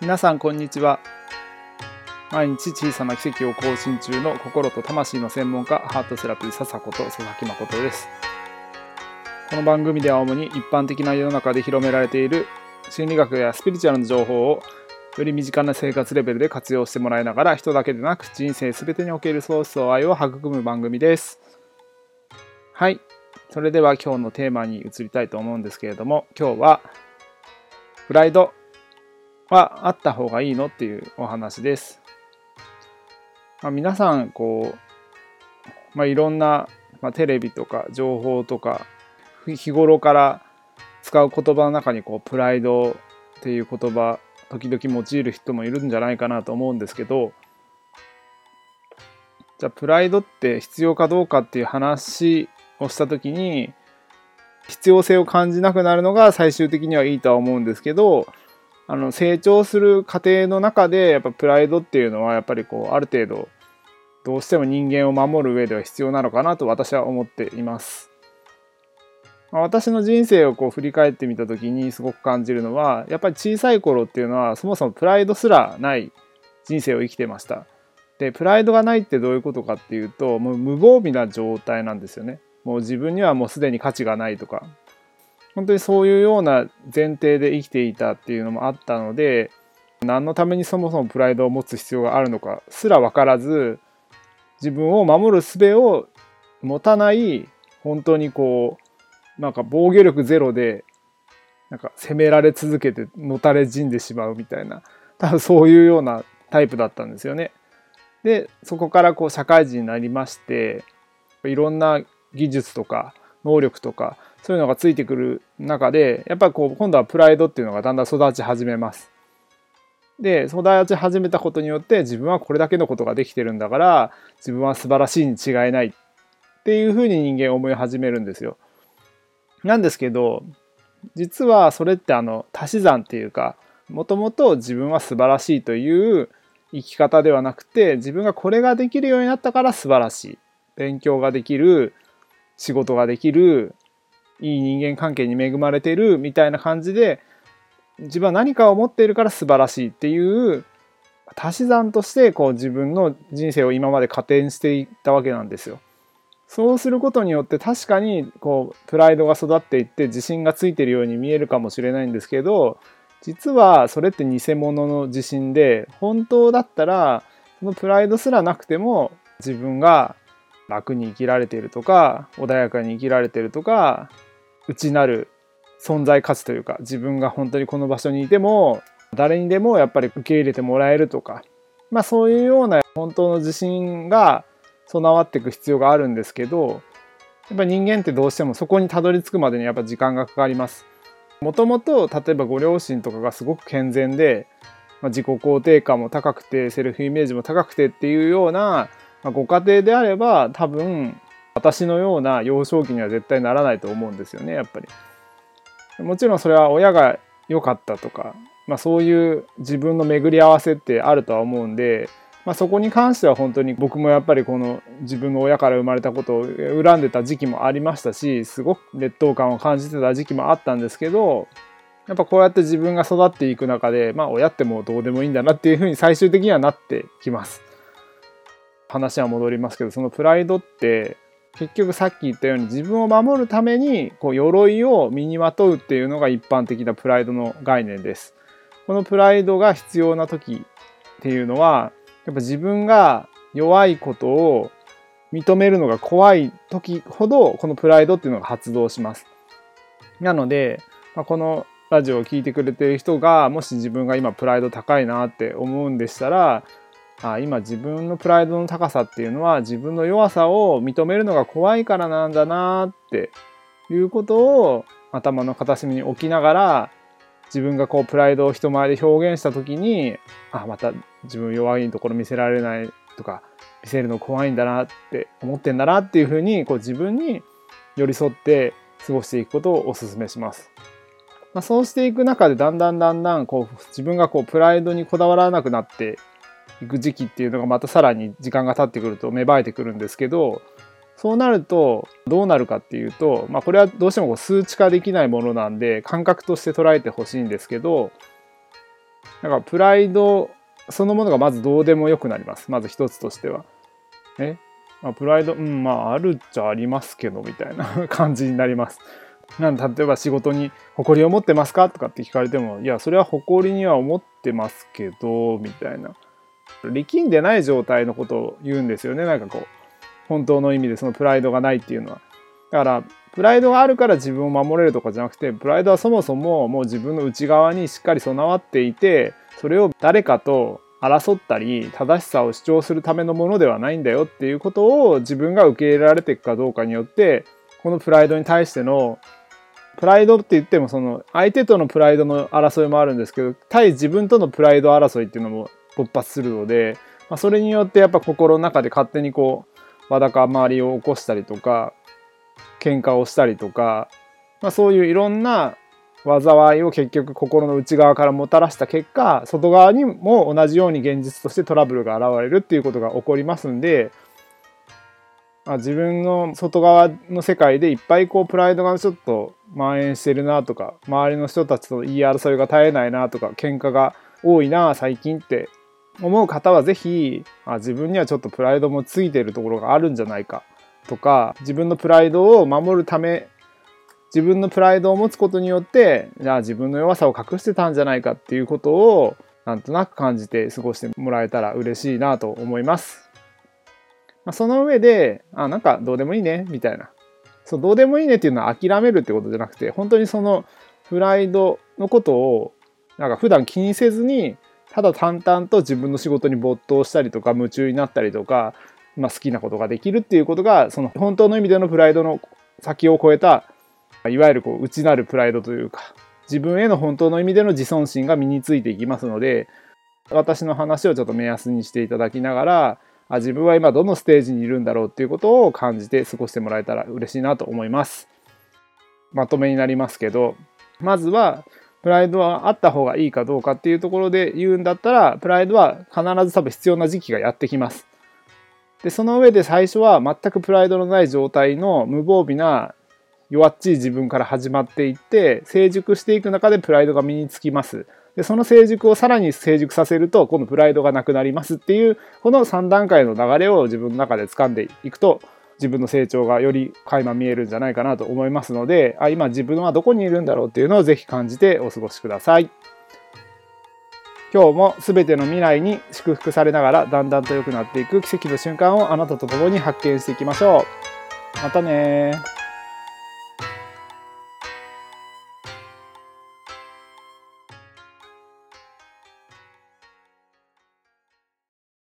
皆さんこんにちは。毎日小さな奇跡を更新中の心と魂の専門家ハートセラピー笹子と佐々木誠です。この番組では主に一般的な世の中で広められている心理学やスピリチュアルの情報をより身近な生活レベルで活用してもらいながら人だけでなく人生全てにおけるソースと愛を育む番組です。はい。それでは今日のテーマに移りたいと思うんですけれども今日はプライド。はあった方がいいのっていうお話です。まあ、皆さんこう、まあ、いろんな、まあ、テレビとか情報とか日頃から使う言葉の中にこうプライドっていう言葉時々用いる人もいるんじゃないかなと思うんですけどじゃあプライドって必要かどうかっていう話をした時に必要性を感じなくなるのが最終的にはいいとは思うんですけどあの成長する過程の中でやっぱプライドっていうのはやっぱりこうある程度どうしても人間を守る上では必要なのかなと私は思っています。私の人生をこう振り返ってみた時にすごく感じるのはやっぱり小さい頃っていうのはそもそもプライドすらない人生を生きてました。でプライドがないってどういうことかっていうともう無防備な状態なんですよね。もう自分にはもうすでに価値がないとか本当にそういうような前提で生きていたっていうのもあったので何のためにそもそもプライドを持つ必要があるのかすら分からず自分を守る術を持たない本当にこうなんか防御力ゼロでなんか攻められ続けてのたれ死んでしまうみたいな多分そういうようなタイプだったんですよね。でそこからこう社会人になりましていろんな技術とか能力とかそういうのがついてくる中でやっぱりこう今度はプライドっていうのがだんだん育ち始めます。で育ち始めたことによって自分はこれだけのことができてるんだから自分は素晴らしいに違いないっていうふうに人間思い始めるんですよ。なんですけど実はそれってあの足し算っていうかもともと自分は素晴らしいという生き方ではなくて自分がこれができるようになったから素晴らしい勉強ができる仕事ができるいい人間関係に恵まれてるみたいな感じで自分は何かを持っているから素晴らしいっていう足し算としてこう自分の人生を今まで加点していったわけなんですよ。そうすることによって確かにこうプライドが育っていって自信がついてるように見えるかもしれないんですけど実はそれって偽物の自信で本当だったらそのプライドすらなくても自分が楽に生きられているとか穏やかに生きられているとか内なる存在価値というか自分が本当にこの場所にいても誰にでもやっぱり受け入れてもらえるとかまあそういうような本当の自信が備わっていく必要があるんですけどやっぱ人間ってどうしてもそこにたどり着くまでにやっぱ時間がかかります。もともと例えばご両親とかがすごく健全で、まあ、自己肯定感も高くてセルフイメージも高くてっていうような、まあ、ご家庭であれば多分私のような幼少期には絶対ならないと思うんですよねやっぱり。もちろんそれは親が良かったとか、まあ、そういう自分の巡り合わせってあるとは思うんで、まあ、そこに関しては本当に僕もやっぱりこの自分の親から生まれたことを恨んでた時期もありましたしすごく劣等感を感じてた時期もあったんですけどやっぱこうやって自分が育っていく中でまあ親ってもうどうでもいいんだなっていうふうに最終的にはなってきます。話は戻りますけどそのプライドって結局さっき言ったように自分を守るためにこう鎧を身にまとうっていうのが一般的なプライドの概念です。このプライドが必要な時っていうのはやっぱ自分が弱いことを認めるのが怖い時ほどこのプライドっていうのが発動します。なので、まあ、このラジオを聴いてくれてる人がもし自分が今プライド高いなって思うんでしたら今自分のプライドの高さっていうのは自分の弱さを認めるのが怖いからなんだなっていうことを頭の片隅に置きながら自分がこうプライドを人前で表現した時にあまた自分弱いところ見せられないとか見せるの怖いんだなって思ってんだなっていうふうにこう自分に寄り添って過ごしていくことをお勧めします。まあ、そうしていく中でだんだんだんだんこう自分がこうプライドにこだわらなくなっていく時期っていうのがまたさらに時間が経ってくると芽生えてくるんですけどそうなるとどうなるかっていうと、まあ、これはどうしてもこう数値化できないものなんで感覚として捉えてほしいんですけどだかプライドそのものがまずどうでもよくなります。まず一つとしては。え、まあ、プライドうんまああるっちゃありますけどみたいな 感じになります。なん例えば仕事に誇りを持ってますか？とかって聞かれてもいやそれは誇りには思ってますけどみたいな。力んでない状態のことを言うんですよね。なんかこう本当の意味でそのプライドがないっていうのは。だからプライドがあるから自分を守れるとかじゃなくてプライドはそもそももう自分の内側にしっかり備わっていてそれを誰かと争ったり正しさを主張するためのものではないんだよっていうことを自分が受け入れられていくかどうかによってこのプライドに対してのプライドって言ってもその相手とのプライドの争いもあるんですけど対自分とのプライド争いっていうのも勃発するので、まあ、それによってやっぱ心の中で勝手にこうわだかまりを起こしたりとか喧嘩をしたりとか、まあ、そういういろんな災いを結局心の内側からもたらした結果外側にも同じように現実としてトラブルが現れるっていうことが起こりますんであ自分の外側の世界でいっぱいこうプライドがちょっと蔓延してるなとか周りの人たちと言い争いが絶えないなとか喧嘩が多いな最近って思う方は是非あ自分にはちょっとプライドもついてるところがあるんじゃないかとか自分のプライドを守るため自分のプライドを持つことによってじゃあ自分の弱さを隠してたんじゃないかっていうことをなんとなく感じて過ごしてもらえたら嬉しいなと思います。まあ、その上であなんかどうでもいいねみたいなそうどうでもいいねっていうのは諦めるってことじゃなくて本当にそのプライドのことをなんか普段気にせずにただ淡々と自分の仕事に没頭したりとか夢中になったりとか、まあ、好きなことができるっていうことがその本当の意味でのプライドの先を超えたいわゆるこう内なるプライドというか自分への本当の意味での自尊心が身についていきますので私の話をちょっと目安にしていただきながらあ自分は今どのステージにいるんだろうっていうことを感じて過ごしてもらえたら嬉しいなと思います。まとめになりますけどまずはプライドはあった方がいいかどうかっていうところで言うんだったらプライドは必ず多分必要な時期がやってきます。でその上で最初は全くプライドのない状態の無防備な弱っちい自分から始まっていって成熟していく中でプライドが身につきますでその成熟をさらに成熟させると今度プライドがなくなりますっていうこの3段階の流れを自分の中で掴んでいくと自分の成長がより垣間見えるんじゃないかなと思いますのであ今自分はどこにいるんだろうっていうのを是非感じてお過ごしください。今日も全ての未来に祝福されながらだんだんと良くなっていく奇跡の瞬間をあなたと共に発見していきましょう。またね